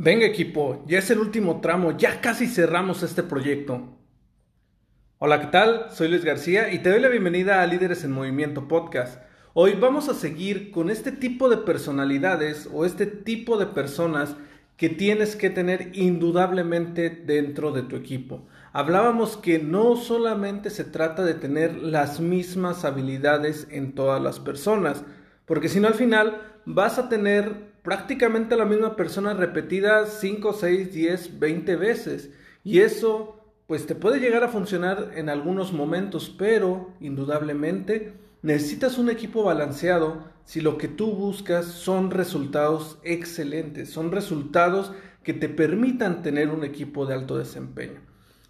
Venga equipo, ya es el último tramo, ya casi cerramos este proyecto. Hola, ¿qué tal? Soy Luis García y te doy la bienvenida a Líderes en Movimiento Podcast. Hoy vamos a seguir con este tipo de personalidades o este tipo de personas que tienes que tener indudablemente dentro de tu equipo. Hablábamos que no solamente se trata de tener las mismas habilidades en todas las personas, porque si no al final vas a tener prácticamente la misma persona repetida 5, 6, 10, 20 veces. Y eso pues te puede llegar a funcionar en algunos momentos, pero indudablemente necesitas un equipo balanceado si lo que tú buscas son resultados excelentes, son resultados que te permitan tener un equipo de alto desempeño.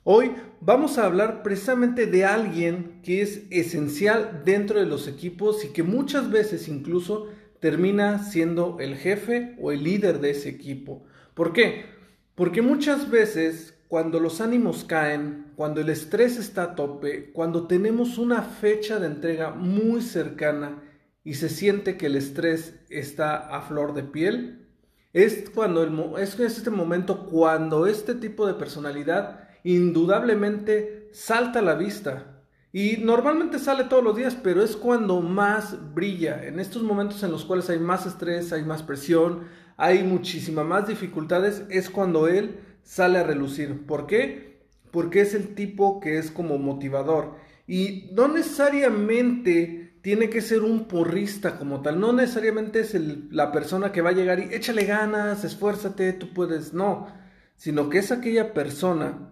Hoy vamos a hablar precisamente de alguien que es esencial dentro de los equipos y que muchas veces incluso termina siendo el jefe o el líder de ese equipo. ¿Por qué? Porque muchas veces cuando los ánimos caen, cuando el estrés está a tope, cuando tenemos una fecha de entrega muy cercana y se siente que el estrés está a flor de piel, es cuando es este momento cuando este tipo de personalidad indudablemente salta a la vista y normalmente sale todos los días, pero es cuando más brilla. En estos momentos en los cuales hay más estrés, hay más presión, hay muchísimas más dificultades, es cuando él sale a relucir. ¿Por qué? Porque es el tipo que es como motivador. Y no necesariamente tiene que ser un porrista como tal. No necesariamente es la persona que va a llegar y échale ganas, esfuérzate, tú puedes. No, sino que es aquella persona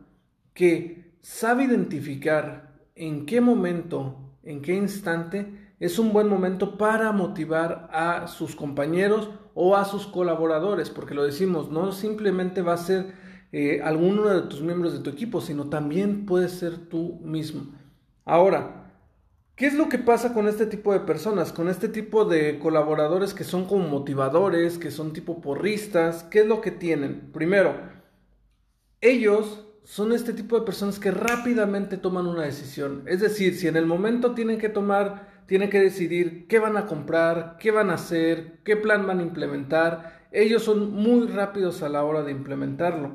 que sabe identificar en qué momento, en qué instante es un buen momento para motivar a sus compañeros o a sus colaboradores, porque lo decimos, no simplemente va a ser eh, alguno de tus miembros de tu equipo, sino también puede ser tú mismo. Ahora, ¿qué es lo que pasa con este tipo de personas, con este tipo de colaboradores que son como motivadores, que son tipo porristas? ¿Qué es lo que tienen? Primero, ellos son este tipo de personas que rápidamente toman una decisión. Es decir, si en el momento tienen que tomar, tienen que decidir qué van a comprar, qué van a hacer, qué plan van a implementar, ellos son muy rápidos a la hora de implementarlo.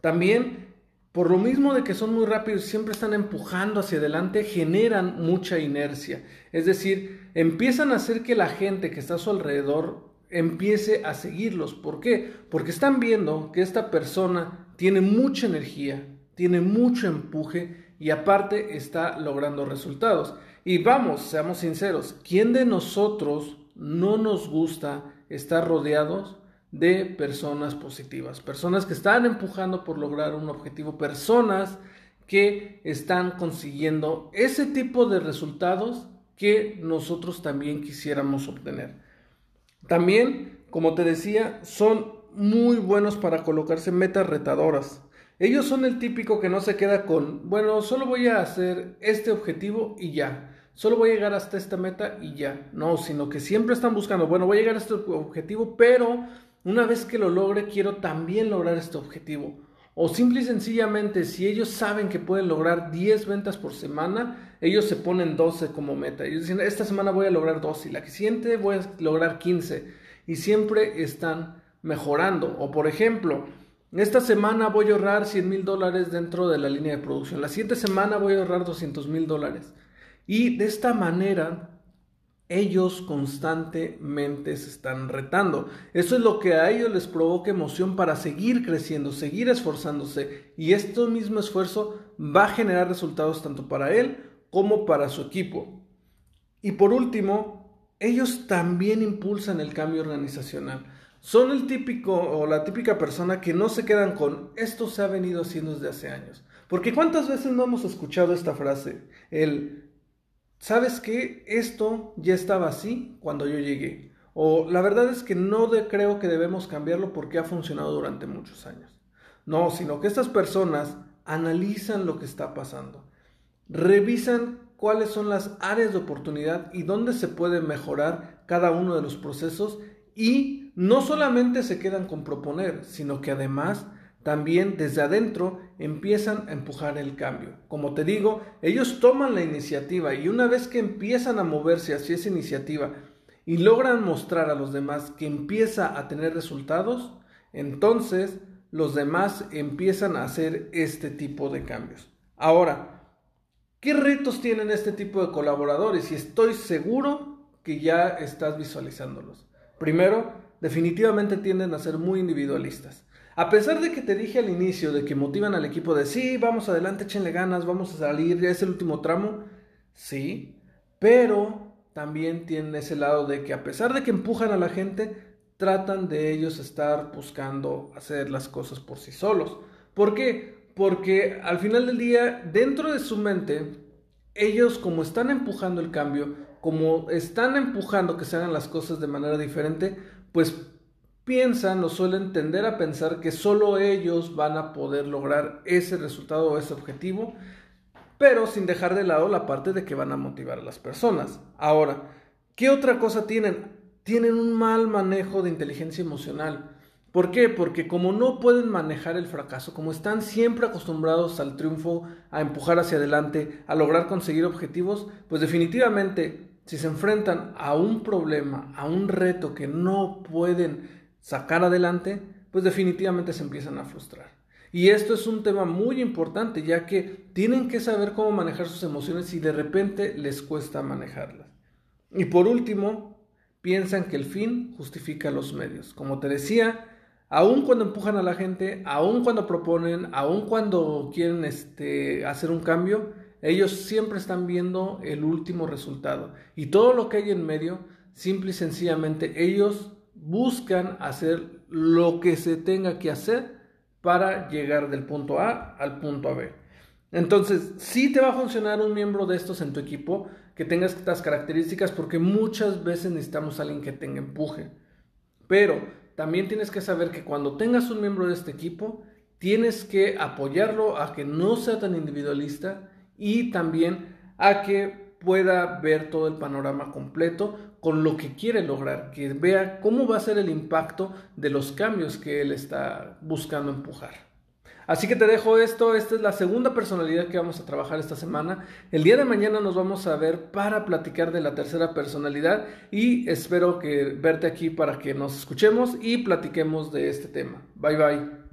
También, por lo mismo de que son muy rápidos, siempre están empujando hacia adelante, generan mucha inercia. Es decir, empiezan a hacer que la gente que está a su alrededor empiece a seguirlos. ¿Por qué? Porque están viendo que esta persona tiene mucha energía, tiene mucho empuje y aparte está logrando resultados. Y vamos, seamos sinceros, ¿quién de nosotros no nos gusta estar rodeados de personas positivas? Personas que están empujando por lograr un objetivo, personas que están consiguiendo ese tipo de resultados que nosotros también quisiéramos obtener. También, como te decía, son muy buenos para colocarse metas retadoras. Ellos son el típico que no se queda con, bueno, solo voy a hacer este objetivo y ya. Solo voy a llegar hasta esta meta y ya. No, sino que siempre están buscando, bueno, voy a llegar a este objetivo, pero una vez que lo logre, quiero también lograr este objetivo. O simple y sencillamente, si ellos saben que pueden lograr 10 ventas por semana, ellos se ponen 12 como meta. Ellos dicen, esta semana voy a lograr 12 y la siguiente voy a lograr 15. Y siempre están mejorando. O por ejemplo, esta semana voy a ahorrar 100 mil dólares dentro de la línea de producción. La siguiente semana voy a ahorrar 200 mil dólares. Y de esta manera, ellos constantemente se están retando. Eso es lo que a ellos les provoca emoción para seguir creciendo, seguir esforzándose. Y este mismo esfuerzo va a generar resultados tanto para él como para su equipo. Y por último, ellos también impulsan el cambio organizacional son el típico o la típica persona que no se quedan con esto se ha venido haciendo desde hace años. Porque cuántas veces no hemos escuchado esta frase, el ¿sabes qué? Esto ya estaba así cuando yo llegué. O la verdad es que no creo que debemos cambiarlo porque ha funcionado durante muchos años. No, sino que estas personas analizan lo que está pasando, revisan cuáles son las áreas de oportunidad y dónde se puede mejorar cada uno de los procesos y no solamente se quedan con proponer, sino que además también desde adentro empiezan a empujar el cambio. Como te digo, ellos toman la iniciativa y una vez que empiezan a moverse hacia esa iniciativa y logran mostrar a los demás que empieza a tener resultados, entonces los demás empiezan a hacer este tipo de cambios. Ahora, ¿qué retos tienen este tipo de colaboradores? Y estoy seguro que ya estás visualizándolos. Primero, definitivamente tienden a ser muy individualistas. A pesar de que te dije al inicio de que motivan al equipo de sí, vamos adelante, échenle ganas, vamos a salir, ya es el último tramo, sí, pero también tienen ese lado de que a pesar de que empujan a la gente, tratan de ellos estar buscando hacer las cosas por sí solos. ¿Por qué? Porque al final del día, dentro de su mente, ellos como están empujando el cambio, como están empujando que se hagan las cosas de manera diferente, pues piensan o suelen tender a pensar que solo ellos van a poder lograr ese resultado o ese objetivo, pero sin dejar de lado la parte de que van a motivar a las personas. Ahora, ¿qué otra cosa tienen? Tienen un mal manejo de inteligencia emocional. ¿Por qué? Porque como no pueden manejar el fracaso, como están siempre acostumbrados al triunfo, a empujar hacia adelante, a lograr conseguir objetivos, pues definitivamente si se enfrentan a un problema, a un reto que no pueden sacar adelante, pues definitivamente se empiezan a frustrar. Y esto es un tema muy importante, ya que tienen que saber cómo manejar sus emociones y de repente les cuesta manejarlas. Y por último, piensan que el fin justifica los medios. Como te decía, aun cuando empujan a la gente, aun cuando proponen, aun cuando quieren este, hacer un cambio, ellos siempre están viendo el último resultado. Y todo lo que hay en medio, simple y sencillamente, ellos buscan hacer lo que se tenga que hacer para llegar del punto A al punto B. Entonces, sí te va a funcionar un miembro de estos en tu equipo que tenga estas características porque muchas veces necesitamos a alguien que tenga empuje. Pero también tienes que saber que cuando tengas un miembro de este equipo, tienes que apoyarlo a que no sea tan individualista y también a que pueda ver todo el panorama completo con lo que quiere lograr, que vea cómo va a ser el impacto de los cambios que él está buscando empujar. Así que te dejo esto, esta es la segunda personalidad que vamos a trabajar esta semana. El día de mañana nos vamos a ver para platicar de la tercera personalidad y espero que verte aquí para que nos escuchemos y platiquemos de este tema. Bye bye.